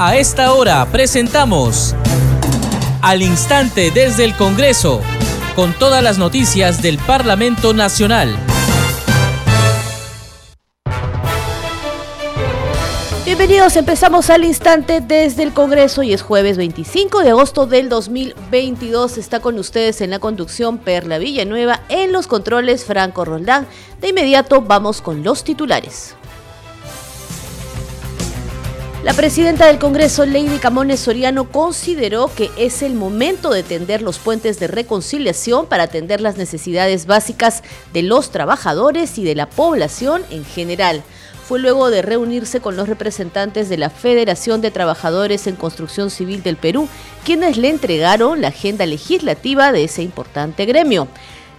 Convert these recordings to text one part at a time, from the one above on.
A esta hora presentamos Al Instante desde el Congreso, con todas las noticias del Parlamento Nacional. Bienvenidos, empezamos al instante desde el Congreso y es jueves 25 de agosto del 2022. Está con ustedes en la conducción Perla Villanueva, en los controles Franco Roldán. De inmediato vamos con los titulares. La presidenta del Congreso, Lady Camones Soriano, consideró que es el momento de tender los puentes de reconciliación para atender las necesidades básicas de los trabajadores y de la población en general. Fue luego de reunirse con los representantes de la Federación de Trabajadores en Construcción Civil del Perú, quienes le entregaron la agenda legislativa de ese importante gremio.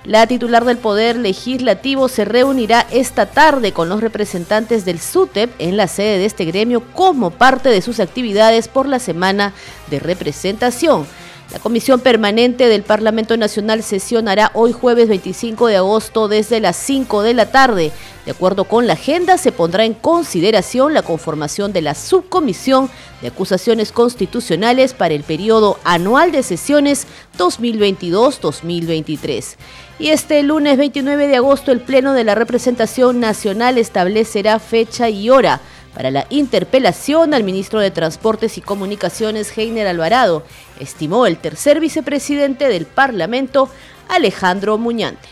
La titular del Poder Legislativo se reunirá esta tarde con los representantes del SUTEP en la sede de este gremio como parte de sus actividades por la semana de representación. La Comisión Permanente del Parlamento Nacional sesionará hoy jueves 25 de agosto desde las 5 de la tarde. De acuerdo con la agenda, se pondrá en consideración la conformación de la Subcomisión de Acusaciones Constitucionales para el periodo anual de sesiones 2022-2023. Y este lunes 29 de agosto el Pleno de la Representación Nacional establecerá fecha y hora para la interpelación al ministro de Transportes y Comunicaciones, Heiner Alvarado, estimó el tercer vicepresidente del Parlamento, Alejandro Muñante.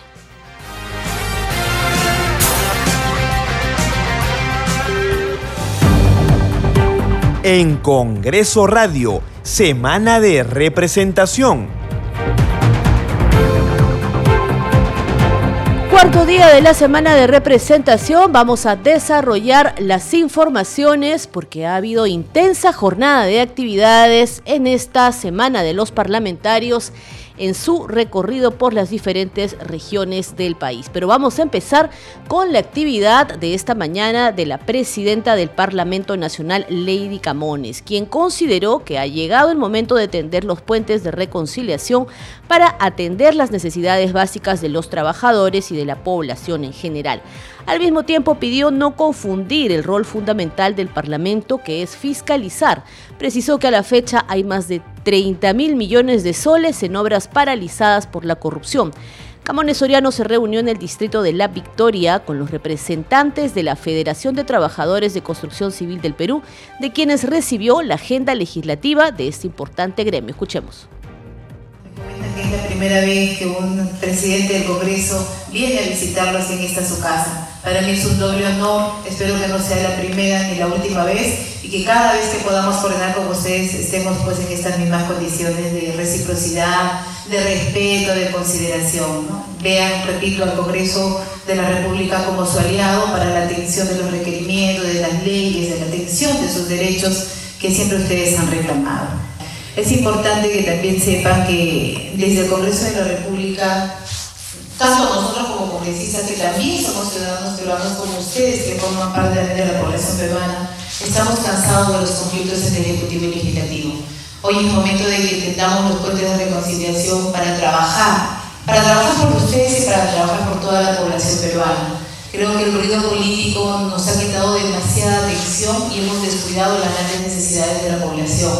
En Congreso Radio, Semana de Representación. Cuarto día de la semana de representación vamos a desarrollar las informaciones porque ha habido intensa jornada de actividades en esta semana de los parlamentarios en su recorrido por las diferentes regiones del país. Pero vamos a empezar con la actividad de esta mañana de la presidenta del Parlamento Nacional, Lady Camones, quien consideró que ha llegado el momento de tender los puentes de reconciliación para atender las necesidades básicas de los trabajadores y de la población en general. Al mismo tiempo pidió no confundir el rol fundamental del Parlamento, que es fiscalizar. Precisó que a la fecha hay más de 30 mil millones de soles en obras paralizadas por la corrupción. Camones Soriano se reunió en el distrito de La Victoria con los representantes de la Federación de Trabajadores de Construcción Civil del Perú, de quienes recibió la agenda legislativa de este importante gremio. Escuchemos es la primera vez que un presidente del Congreso viene a visitarlos en esta su casa. Para mí es un doble honor, espero que no sea la primera ni la última vez y que cada vez que podamos coordinar con ustedes estemos pues en estas mismas condiciones de reciprocidad, de respeto, de consideración. Vean, repito, al Congreso de la República como su aliado para la atención de los requerimientos, de las leyes, de la atención de sus derechos que siempre ustedes han reclamado. Es importante que también sepan que desde el Congreso de la República, tanto nosotros como congresistas, que también somos ciudadanos peruanos como ustedes, que forman parte de la población peruana, estamos cansados de los conflictos entre Ejecutivo y Legislativo. Hoy es momento de que intentamos los puentes de reconciliación para trabajar, para trabajar por ustedes y para trabajar por toda la población peruana. Creo que el ruido político nos ha quitado demasiada atención y hemos descuidado las grandes necesidades de la población.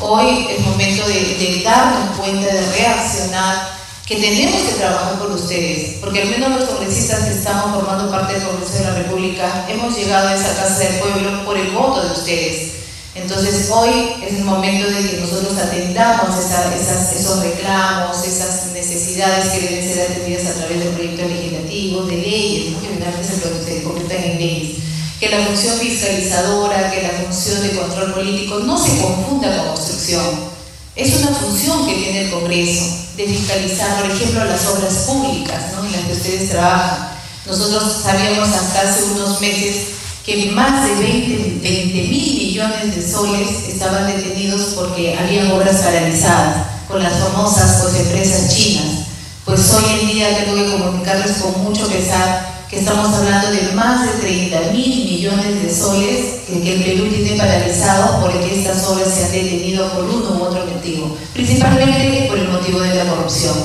Hoy es momento de, darnos cuenta, de reaccionar, que tenemos que trabajar por ustedes, porque al menos los congresistas que estamos formando parte del Congreso de la República hemos llegado a esa casa del pueblo por el voto de ustedes. Entonces hoy es el momento de que nosotros atendamos esos reclamos, esas necesidades que deben ser atendidas a través de proyectos legislativos, de leyes, que finalmente se convierten en leyes que la función fiscalizadora, que la función de control político no se confunda con obstrucción. Es una función que tiene el Congreso de fiscalizar, por ejemplo, las obras públicas ¿no? en las que ustedes trabajan. Nosotros sabíamos hasta hace unos meses que más de 20 mil millones de soles estaban detenidos porque había obras paralizadas con las famosas pues, empresas chinas. Pues hoy en día tengo que comunicarles con mucho pesar que estamos hablando de más de 30 mil millones de soles que, el Perú tiene paralizado porque estas obras se han detenido por uno u otro motivo, principalmente por el motivo de la corrupción.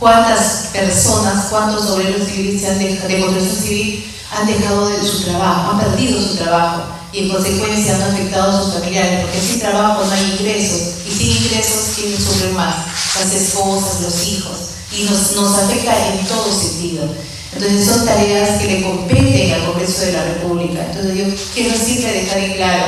¿Cuántas personas, cuántos obreros civiles se han dejado, de civil han dejado de su trabajo, han perdido su trabajo? y en consecuencia han afectado a sus familiares, porque sin trabajo no hay ingresos y sin ingresos ¿quién sufre más? Las esposas, los hijos y nos, nos afecta en todo sentido. Entonces son tareas que le competen al Congreso de la República. Entonces yo quiero siempre dejar en claro,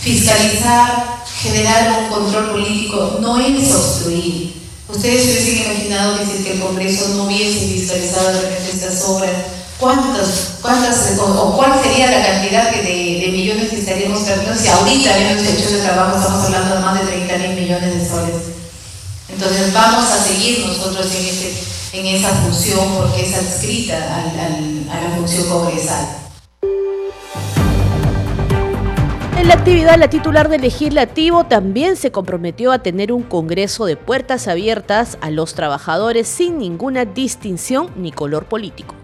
fiscalizar, generar un control político no es obstruir. Ustedes se hubiesen imaginado que el Congreso no hubiese fiscalizado de repente estas obras, ¿cuántas, cuántas o, cuál sería la cantidad de, de millones que estaríamos perdiendo si ahorita habiendo hecho de trabajo estamos hablando de más de 30 mil millones de soles? Entonces vamos a seguir nosotros en, ese, en esa función porque es adscrita a la función congresal. En la actividad, la titular del legislativo también se comprometió a tener un congreso de puertas abiertas a los trabajadores sin ninguna distinción ni color político.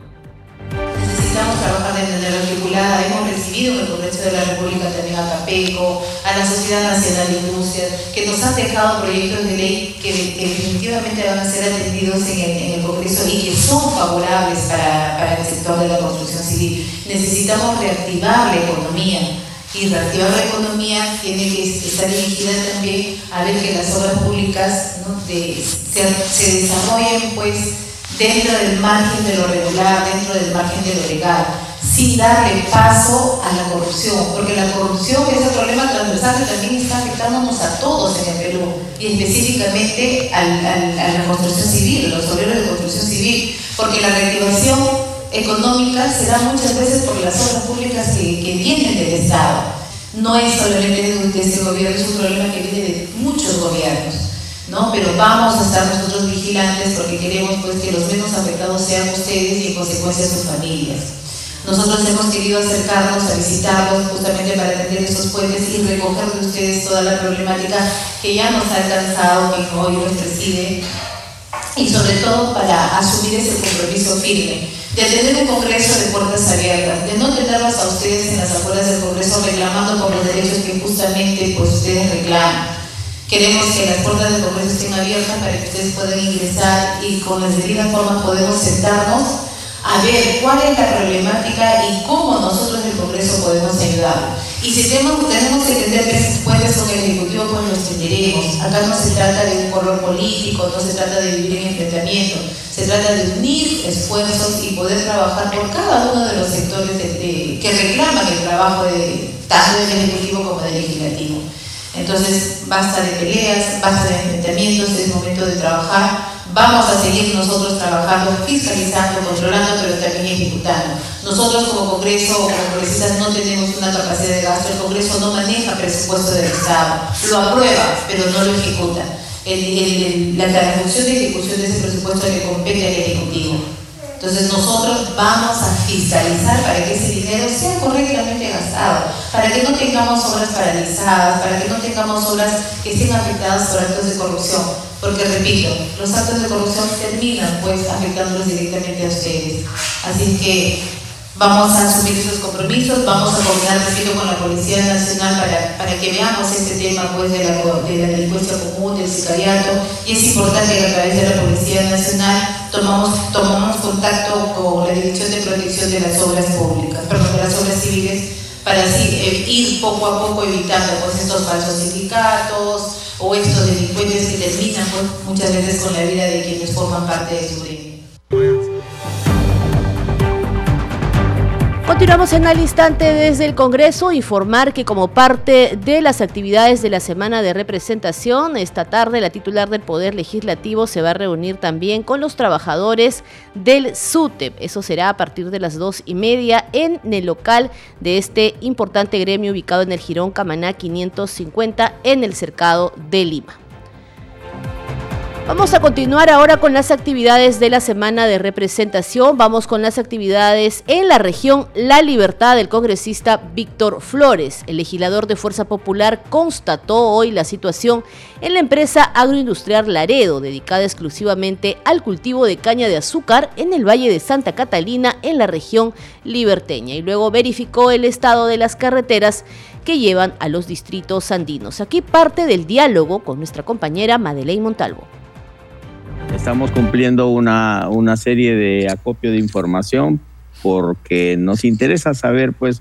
Trabajar de manera articulada. Hemos recibido en el Congreso de la República también a CAPECO, a la Sociedad Nacional de Industria, que nos han dejado proyectos de ley que, definitivamente van a ser atendidos en el, en el, Congreso y que son favorables para, para el sector de la construcción civil. Necesitamos reactivar la economía y reactivar la economía tiene que estar dirigida también a ver que las obras públicas se, desarrollen pues dentro del margen de lo regular, dentro del margen de lo legal, sin darle paso a la corrupción, porque la corrupción es el problema transversal que también está afectándonos a todos en el Perú, y específicamente a la construcción civil, a los obreros de construcción civil, porque la reactivación económica se da muchas veces por las obras públicas que, que vienen del Estado. No es solamente de este gobierno, es un problema que viene de muchos gobiernos. ¿No? Pero vamos a estar nosotros vigilantes porque queremos pues, que los menos afectados sean ustedes y en consecuencia sus familias. Nosotros hemos querido acercarnos a visitarlos justamente para atender esos puentes y recoger de ustedes toda la problemática que ya nos ha alcanzado, que hoy nos preside, y sobre todo para asumir ese compromiso firme de tener un Congreso de puertas abiertas, de no tenerlos a ustedes en las afueras del Congreso reclamando por los derechos que justamente pues, ustedes reclaman. Queremos que las puertas del Congreso estén abiertas para que ustedes puedan ingresar y con las debidas formas podemos sentarnos a ver cuál es la problemática y cómo nosotros el Congreso podemos ayudar. Y si tenemos, tenemos que entender que esos puentes con el Ejecutivo, pues los entenderemos. Acá no se trata de un color político, no se trata de vivir en enfrentamiento, se trata de unir esfuerzos y poder trabajar por cada uno de los sectores que reclaman el trabajo tanto del Ejecutivo como del Legislativo. Entonces, basta de peleas, basta de enfrentamientos, es momento de trabajar Vamos a seguir nosotros trabajando, fiscalizando, controlando, pero también ejecutando. Nosotros como Congreso o como congresistas no tenemos una capacidad de gasto, el Congreso no maneja presupuesto del Estado, lo aprueba, pero no lo ejecuta. la, la función de ejecución de ese presupuesto le compete al Ejecutivo. Entonces nosotros vamos a fiscalizar para que ese dinero sea correctamente gastado, para que no tengamos obras paralizadas, para que no tengamos obras que estén afectadas por actos de corrupción porque repito, los actos de corrupción terminan pues afectándolos directamente a ustedes. Así que vamos a asumir esos compromisos, vamos a coordinar con la Policía Nacional para, para que veamos este tema pues de la, de la delincuencia común, del sicariato, y es importante que a través de la Policía Nacional tomamos, tomamos contacto con la Dirección de Protección de las Obras Públicas, perdón, de las Obras Civiles, para así eh, ir poco a poco evitando pues estos falsos sindicatos, o estos delincuentes que terminan pues, muchas veces con la vida de quienes forman parte de su gremio. Continuamos en al instante desde el Congreso, informar que como parte de las actividades de la semana de representación, esta tarde la titular del Poder Legislativo se va a reunir también con los trabajadores del SUTEP. Eso será a partir de las dos y media en el local de este importante gremio ubicado en el Girón Camaná 550 en el cercado de Lima. Vamos a continuar ahora con las actividades de la semana de representación. Vamos con las actividades en la región La Libertad del congresista Víctor Flores. El legislador de Fuerza Popular constató hoy la situación en la empresa agroindustrial Laredo, dedicada exclusivamente al cultivo de caña de azúcar en el Valle de Santa Catalina, en la región liberteña. Y luego verificó el estado de las carreteras que llevan a los distritos andinos. Aquí parte del diálogo con nuestra compañera Madeleine Montalvo. Estamos cumpliendo una, serie de acopio de información porque nos interesa saber pues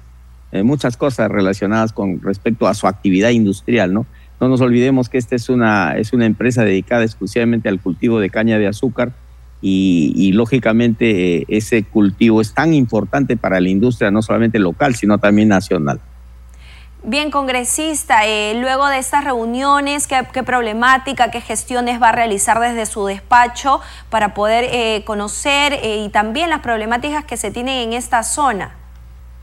eh, muchas cosas relacionadas con respecto a su actividad industrial, ¿no? No nos olvidemos que esta es una, es una empresa dedicada exclusivamente al cultivo de caña de azúcar y, lógicamente ese cultivo es tan importante para la industria, no solamente local, sino también nacional. Bien, congresista, eh, luego de estas reuniones, ¿qué, problemática, qué gestiones va a realizar desde su despacho para poder eh, conocer eh, y también las problemáticas que se tienen en esta zona?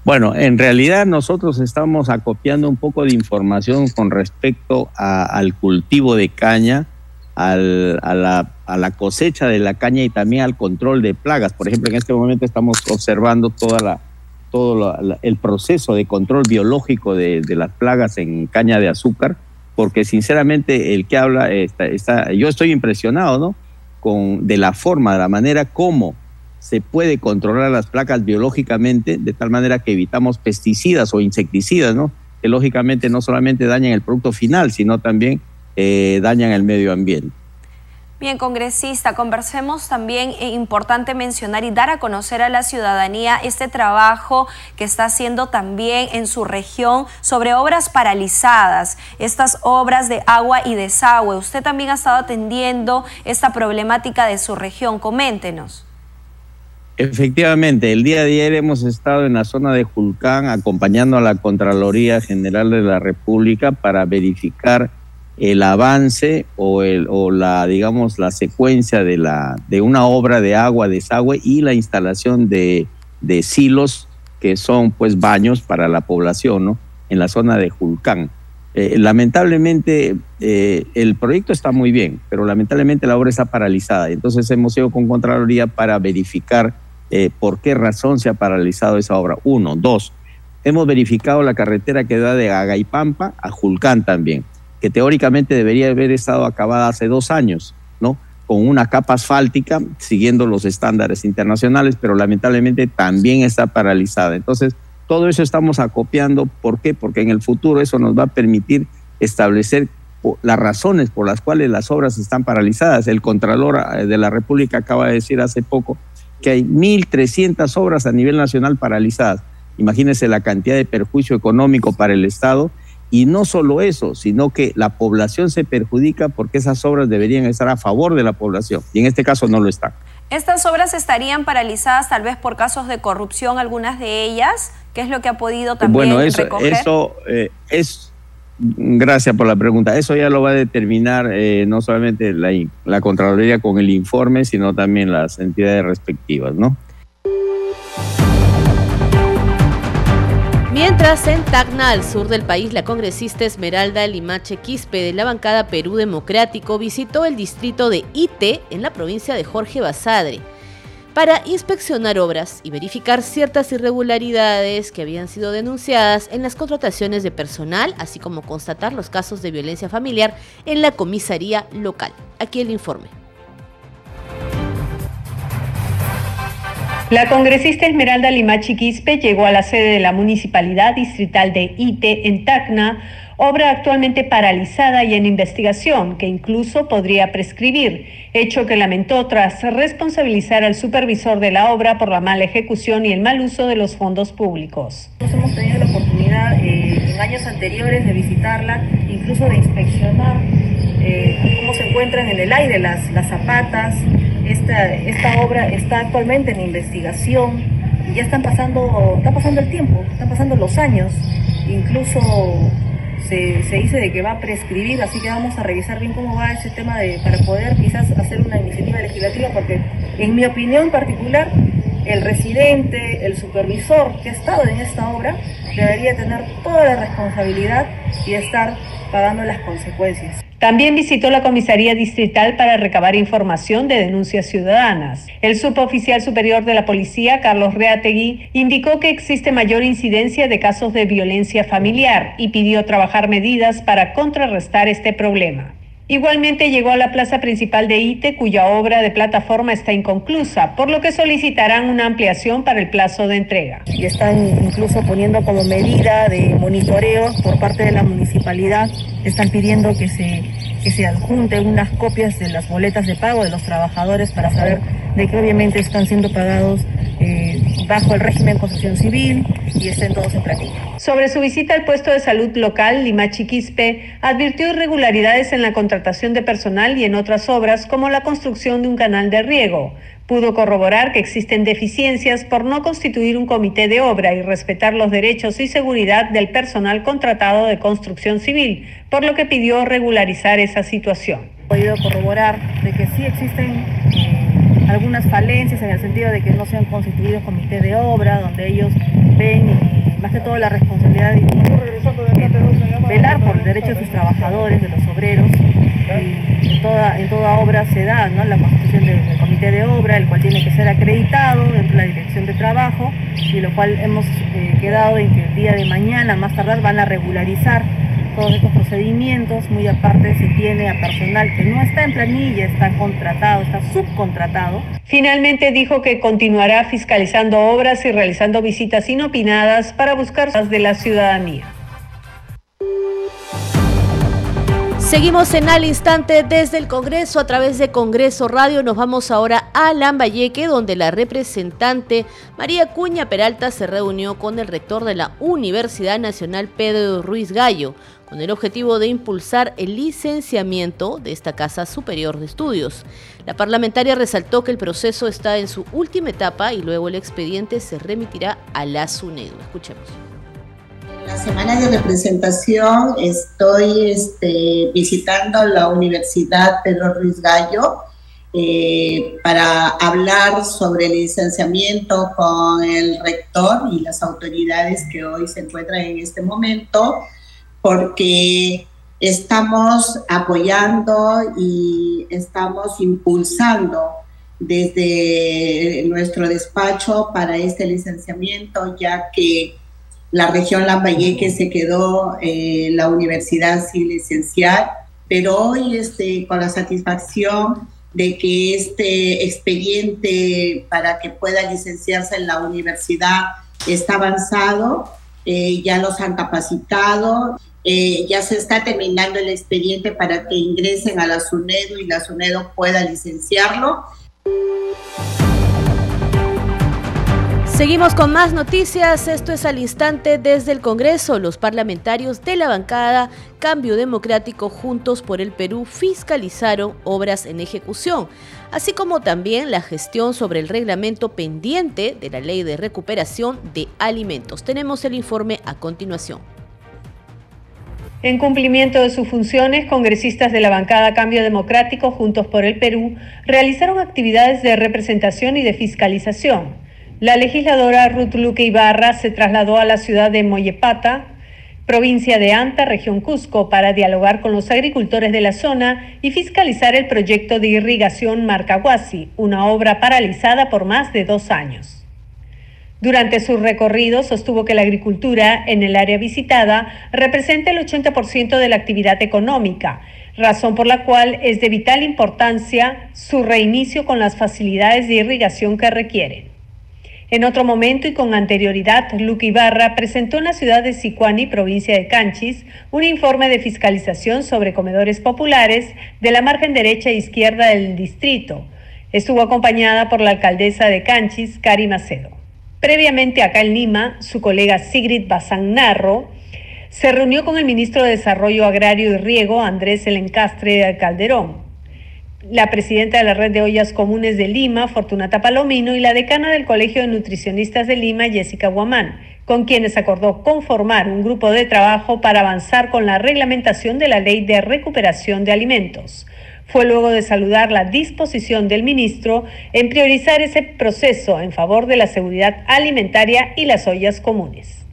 Bueno, en realidad nosotros estamos acopiando un poco de información con respecto al cultivo de caña, a, la, a, la, cosecha de la caña y también al control de plagas. Por ejemplo, en este momento estamos observando toda la todo el proceso de control biológico de, las plagas en caña de azúcar, porque sinceramente el que habla, está, yo estoy impresionado, ¿no? Con, de la forma, de la manera como se puede controlar las plagas biológicamente, de tal manera que evitamos pesticidas o insecticidas, ¿no? Que lógicamente no solamente dañan el producto final, sino también eh, dañan el medio ambiente. Bien, congresista, conversemos también, es importante mencionar y dar a conocer a la ciudadanía este trabajo que está haciendo también en su región sobre obras paralizadas, estas obras de agua y desagüe. Usted también ha estado atendiendo esta problemática de su región, coméntenos. Efectivamente, el día de ayer hemos estado en la zona de Julcán acompañando a la Contraloría General de la República para verificar el avance o, el, o la, digamos, la secuencia de, la, de una obra de agua, desagüe y la instalación de, de silos que son pues baños para la población, ¿no? En la zona de Julcán. Eh, lamentablemente eh, el proyecto está muy bien, pero lamentablemente la obra está paralizada. Entonces hemos ido con Contraloría para verificar eh, por qué razón se ha paralizado esa obra. Uno, dos, hemos verificado la carretera que da de Agaipampa a Julcán también que teóricamente debería haber estado acabada hace dos años, ¿no? Con una capa asfáltica, siguiendo los estándares internacionales, pero lamentablemente también está paralizada. Entonces, todo eso estamos acopiando. ¿Por qué? Porque en el futuro eso nos va a permitir establecer las razones por las cuales las obras están paralizadas. El Contralor eh, de la República acaba de decir hace poco que hay 1.300 obras a nivel nacional paralizadas. Imagínense la cantidad de perjuicio económico para el Estado y no solo eso, sino que la población se perjudica porque esas obras deberían estar a favor de la población y en este caso no lo están. Estas obras estarían paralizadas tal vez por casos de corrupción, algunas de ellas. ¿Qué es lo que ha podido también bueno, eso, recoger? Eso eh, es, gracias por la pregunta. Eso ya lo va a determinar eh, no solamente la, la Contraloría con el informe, sino también las entidades respectivas, ¿no? Mientras en Tacna, al sur del país, la congresista Esmeralda Limache Quispe de la bancada Perú Democrático visitó el distrito de Ite en la provincia de Jorge Basadre para inspeccionar obras y verificar ciertas irregularidades que habían sido denunciadas en las contrataciones de personal, así como constatar los casos de violencia familiar en la comisaría local. Aquí el informe. La congresista Esmeralda Limachi Quispe llegó a la sede de la Municipalidad Distrital de Ite en Tacna, obra actualmente paralizada y en investigación, que incluso podría prescribir, hecho que lamentó tras responsabilizar al supervisor de la obra por la mala ejecución y el mal uso de los fondos públicos. Hemos tenido la oportunidad eh, en años anteriores de visitarla, incluso de inspeccionar eh, cómo se encuentran en el aire las, las zapatas, esta, esta obra está actualmente en investigación y ya están pasando, está pasando el tiempo, están pasando los años, incluso se, se, dice de que va a prescribir, así que vamos a revisar bien cómo va ese tema de, para poder quizás hacer una iniciativa legislativa, porque en mi opinión particular, el residente, el supervisor que ha estado en esta obra, debería tener toda la responsabilidad y estar pagando las consecuencias. También visitó la comisaría distrital para recabar información de denuncias ciudadanas. El suboficial superior de la policía, Carlos Reategui, indicó que existe mayor incidencia de casos de violencia familiar y pidió trabajar medidas para contrarrestar este problema. Igualmente llegó a la plaza principal de ITE, cuya obra de plataforma está inconclusa, por lo que solicitarán una ampliación para el plazo de entrega. Y están incluso poniendo como medida de monitoreo por parte de la municipalidad, están pidiendo que se, que se adjunten unas copias de las boletas de pago de los trabajadores para saber de que obviamente están siendo pagados eh, bajo el régimen de concesión civil y estén todos en plantilla. Sobre su visita al puesto de salud local, Limachi Quispe advirtió irregularidades en la contratación de personal y en otras obras como la construcción de un canal de riego. Pudo corroborar que existen deficiencias por no constituir un comité de obra y respetar los derechos y seguridad del personal contratado de construcción civil, por lo que pidió regularizar esa situación. He podido corroborar de que sí existen eh, algunas falencias en el sentido de que no se han constituido comités de obra, donde ellos ven eh, más que todo la responsabilidad de velar por el derecho de sus trabajadores, de los obreros. Y en toda, obra se da ¿no? la constitución del, comité de obra, el cual tiene que ser acreditado dentro de la dirección de trabajo, y lo cual hemos eh, quedado en que el día de mañana, más tardar, van a regularizar todos estos procedimientos, muy aparte se tiene a personal que no está en planilla, está contratado, está subcontratado. Finalmente dijo que continuará fiscalizando obras y realizando visitas inopinadas para buscar de la ciudadanía. Seguimos en al instante desde el Congreso a través de Congreso Radio. Nos vamos ahora a Lambayeque, donde la representante María Cuña Peralta se reunió con el rector de la Universidad Nacional Pedro Ruiz Gallo, con el objetivo de impulsar el licenciamiento de esta Casa Superior de Estudios. La parlamentaria resaltó que el proceso está en su última etapa y luego el expediente se remitirá a la SUNEDU. Escuchemos la semana de representación estoy este, visitando la Universidad Pedro Ruiz Gallo eh, para hablar sobre el licenciamiento con el rector y las autoridades que hoy se encuentran en este momento, porque estamos apoyando y estamos impulsando desde nuestro despacho para este licenciamiento, ya que la región Lambayeque se quedó eh, la universidad sin licenciar, pero hoy este, con la satisfacción de que este expediente para que pueda licenciarse en la universidad está avanzado, eh, ya los han capacitado, eh, ya se está terminando el expediente para que ingresen a la SUNEDO y la SUNEDO pueda licenciarlo. Seguimos con más noticias. Esto es al instante desde el Congreso. Los parlamentarios de la bancada Cambio Democrático Juntos por el Perú fiscalizaron obras en ejecución, así como también la gestión sobre el reglamento pendiente de la ley de recuperación de alimentos. Tenemos el informe a continuación. En cumplimiento de sus funciones, congresistas de la bancada Cambio Democrático Juntos por el Perú realizaron actividades de representación y de fiscalización la legisladora Ruth Luque Ibarra se trasladó a la ciudad de Mollepata, provincia de Anta, región Cusco, para dialogar con los agricultores de la zona y fiscalizar el proyecto de irrigación Marcahuasi, una obra paralizada por más de dos años. Durante su recorrido sostuvo que la agricultura en el área visitada representa el 80% de la actividad económica, razón por la cual es de vital importancia su reinicio con las facilidades de irrigación que requieren. En otro momento y con anterioridad, Luque Ibarra presentó en la ciudad de Sicuani, provincia de Canchis, un informe de fiscalización sobre comedores populares de la margen derecha e izquierda del distrito. Estuvo acompañada por la alcaldesa de Canchis, Cari Macedo. Previamente acá en Lima, su colega Sigrid Bazán Narro se reunió con el ministro de Desarrollo Agrario y Riego, Andrés Elencastre Calderón la presidenta de la Red de Ollas Comunes de Lima, Fortunata Palomino, y la decana del Colegio de Nutricionistas de Lima, Jessica Guamán, con quienes acordó conformar un grupo de trabajo para avanzar con la reglamentación de la Ley de Recuperación de Alimentos. Fue luego de saludar la disposición del ministro en priorizar ese proceso en favor de la seguridad alimentaria y las ollas comunes.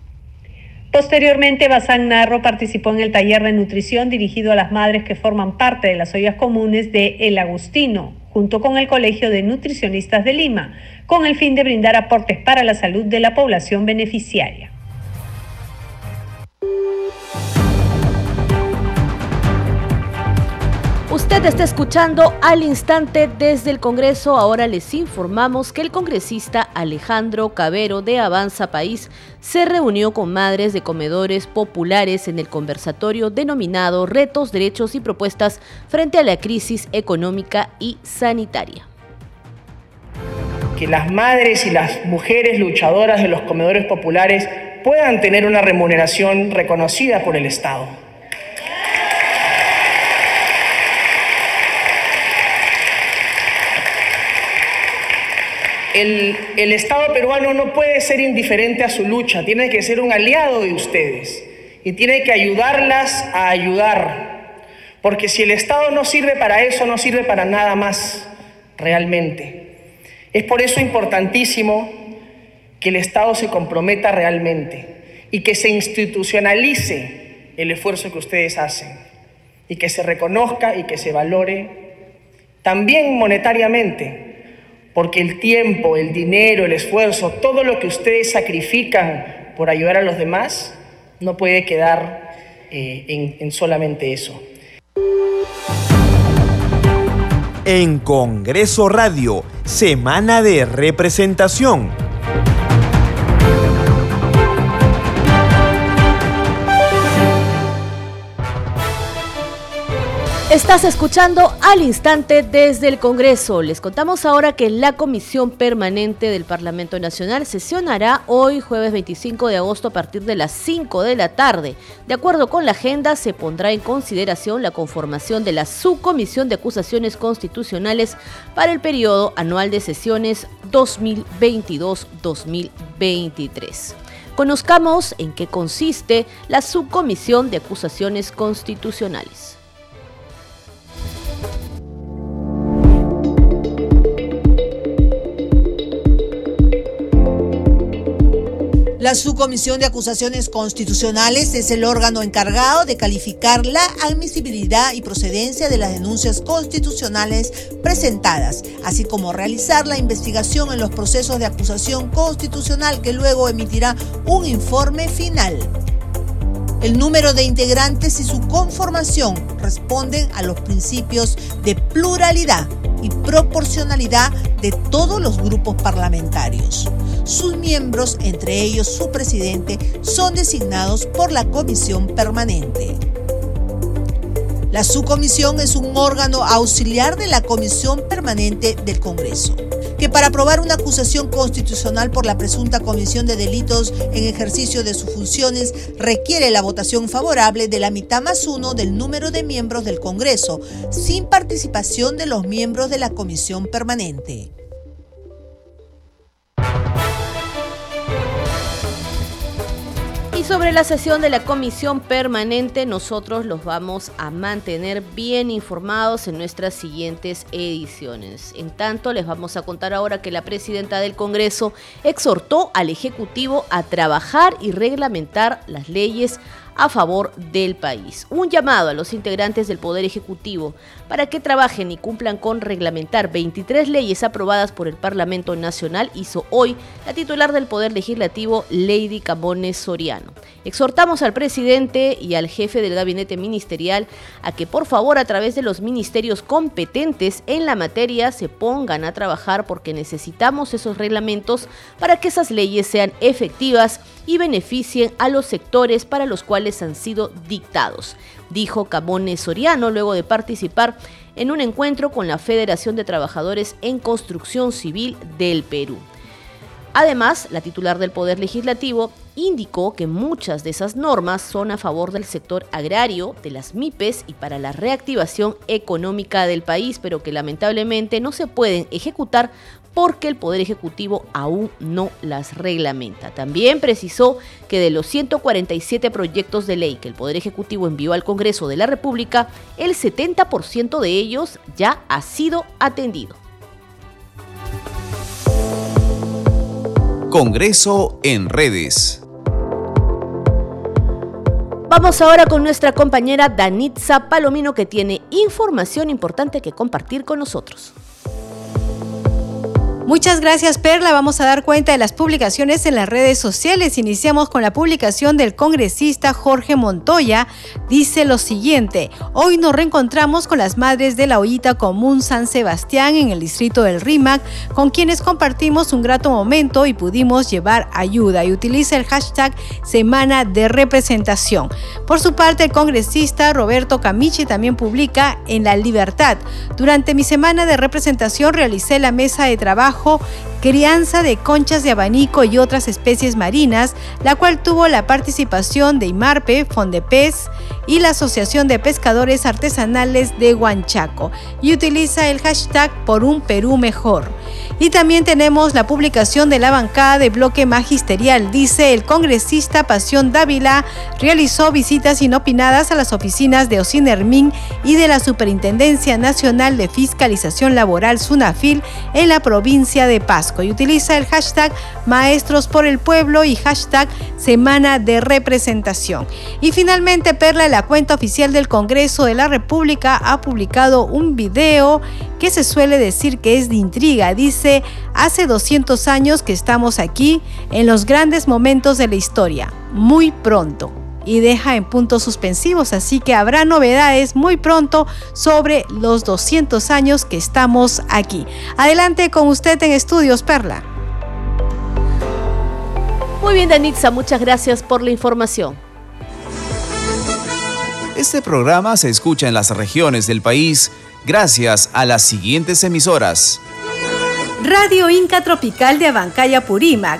Posteriormente, Bazán Narro participó en el taller de nutrición dirigido a las madres que forman parte de las ollas comunes de El Agustino, junto con el Colegio de Nutricionistas de Lima, con el fin de brindar aportes para la salud de la población beneficiaria. Usted está escuchando al instante desde el Congreso. Ahora les informamos que el congresista Alejandro Cabero de Avanza País se reunió con madres de comedores populares en el conversatorio denominado Retos, Derechos y Propuestas frente a la crisis económica y sanitaria. Que las madres y las mujeres luchadoras de los comedores populares puedan tener una remuneración reconocida por el Estado. El, Estado peruano no puede ser indiferente a su lucha, tiene que ser un aliado de ustedes y tiene que ayudarlas a ayudar, porque si el Estado no sirve para eso, no sirve para nada más realmente. Es por eso importantísimo que el Estado se comprometa realmente y que se institucionalice el esfuerzo que ustedes hacen y que se reconozca y que se valore también monetariamente porque el tiempo, el dinero, el esfuerzo, todo lo que ustedes sacrifican por ayudar a los demás, no puede quedar eh, en, en solamente eso. En Congreso Radio, Semana de Representación. Estás escuchando al instante desde el Congreso. Les contamos ahora que la Comisión Permanente del Parlamento Nacional sesionará hoy, jueves 25 de agosto, a partir de las 5 de la tarde. De acuerdo con la agenda, se pondrá en consideración la conformación de la Subcomisión de Acusaciones Constitucionales para el periodo anual de sesiones 2022-2023. Conozcamos en qué consiste la Subcomisión de Acusaciones Constitucionales. La Subcomisión de Acusaciones Constitucionales es el órgano encargado de calificar la admisibilidad y procedencia de las denuncias constitucionales presentadas, así como realizar la investigación en los procesos de acusación constitucional que luego emitirá un informe final. El número de integrantes y su conformación responden a los principios de pluralidad y proporcionalidad de todos los grupos parlamentarios. Sus miembros, entre ellos su presidente, son designados por la comisión permanente. La subcomisión es un órgano auxiliar de la comisión permanente del Congreso que para aprobar una acusación constitucional por la presunta comisión de delitos en ejercicio de sus funciones requiere la votación favorable de la mitad más uno del número de miembros del Congreso, sin participación de los miembros de la comisión permanente. Sobre la sesión de la comisión permanente, nosotros los vamos a mantener bien informados en nuestras siguientes ediciones. En tanto, les vamos a contar ahora que la presidenta del Congreso exhortó al Ejecutivo a trabajar y reglamentar las leyes a favor del país. Un llamado a los integrantes del Poder Ejecutivo para que trabajen y cumplan con reglamentar 23 leyes aprobadas por el Parlamento Nacional hizo hoy la titular del Poder Legislativo, Lady Camones Soriano. Exhortamos al presidente y al jefe del gabinete ministerial a que por favor a través de los ministerios competentes en la materia se pongan a trabajar porque necesitamos esos reglamentos para que esas leyes sean efectivas y beneficien a los sectores para los cuales han sido dictados, dijo Cabone Soriano luego de participar en un encuentro con la Federación de Trabajadores en Construcción Civil del Perú. Además, la titular del Poder Legislativo indicó que muchas de esas normas son a favor del sector agrario, de las MIPES y para la reactivación económica del país, pero que lamentablemente no se pueden ejecutar porque el Poder Ejecutivo aún no las reglamenta. También precisó que de los 147 proyectos de ley que el Poder Ejecutivo envió al Congreso de la República, el 70% de ellos ya ha sido atendido. Congreso en redes. Vamos ahora con nuestra compañera Danitza Palomino que tiene información importante que compartir con nosotros. Muchas gracias Perla. Vamos a dar cuenta de las publicaciones en las redes sociales. Iniciamos con la publicación del congresista Jorge Montoya. Dice lo siguiente, hoy nos reencontramos con las madres de la Ollita Común San Sebastián en el distrito del RIMAC, con quienes compartimos un grato momento y pudimos llevar ayuda y utiliza el hashtag Semana de Representación. Por su parte, el congresista Roberto Camichi también publica en La Libertad. Durante mi semana de representación realicé la mesa de trabajo trabajo crianza de conchas de abanico y otras especies marinas, la cual tuvo la participación de IMARPE, Fondepez y la Asociación de Pescadores Artesanales de Huanchaco y utiliza el hashtag por un Perú mejor. Y también tenemos la publicación de la bancada de bloque magisterial. Dice el congresista Pasión Dávila realizó visitas inopinadas a las oficinas de Ocinermin y de la Superintendencia Nacional de Fiscalización Laboral SUNAFIL en la provincia de Pasco y utiliza el hashtag Maestros por el Pueblo y hashtag Semana de Representación. Y finalmente Perla, la cuenta oficial del Congreso de la República, ha publicado un video que se suele decir que es de intriga. Dice, hace 200 años que estamos aquí en los grandes momentos de la historia, muy pronto. Y deja en puntos suspensivos, así que habrá novedades muy pronto sobre los 200 años que estamos aquí. Adelante con usted en Estudios Perla. Muy bien, Danitza, muchas gracias por la información. Este programa se escucha en las regiones del país gracias a las siguientes emisoras. Radio Inca Tropical de Abancaya Purímac,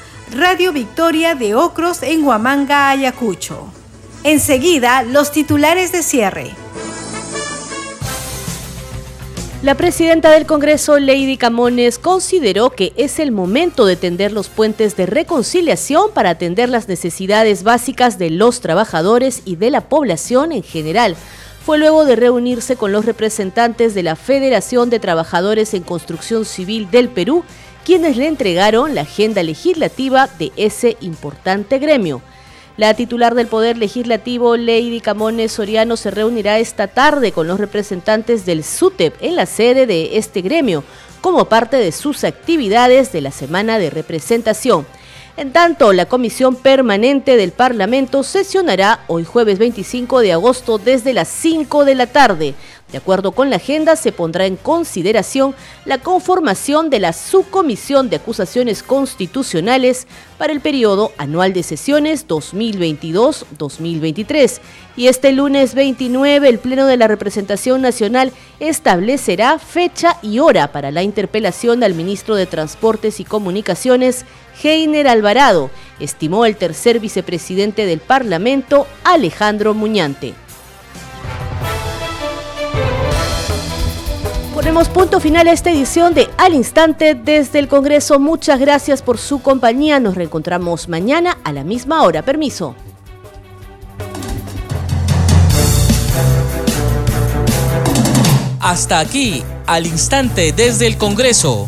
Radio Victoria de Ocros en Huamanga, Ayacucho. Enseguida, los titulares de cierre. La presidenta del Congreso, Lady Camones, consideró que es el momento de tender los puentes de reconciliación para atender las necesidades básicas de los trabajadores y de la población en general fue luego de reunirse con los representantes de la Federación de Trabajadores en Construcción Civil del Perú, quienes le entregaron la agenda legislativa de ese importante gremio. La titular del Poder Legislativo, Lady Camones Soriano, se reunirá esta tarde con los representantes del SUTEP en la sede de este gremio, como parte de sus actividades de la semana de representación. En tanto, la Comisión Permanente del Parlamento sesionará hoy jueves 25 de agosto desde las 5 de la tarde. De acuerdo con la agenda, se pondrá en consideración la conformación de la Subcomisión de Acusaciones Constitucionales para el periodo anual de sesiones 2022-2023. Y este lunes 29, el Pleno de la Representación Nacional establecerá fecha y hora para la interpelación al ministro de Transportes y Comunicaciones, Heiner Alvarado, estimó el tercer vicepresidente del Parlamento, Alejandro Muñante. Ponemos punto final a esta edición de Al Instante desde el Congreso. Muchas gracias por su compañía. Nos reencontramos mañana a la misma hora. Permiso. Hasta aquí, Al Instante desde el Congreso,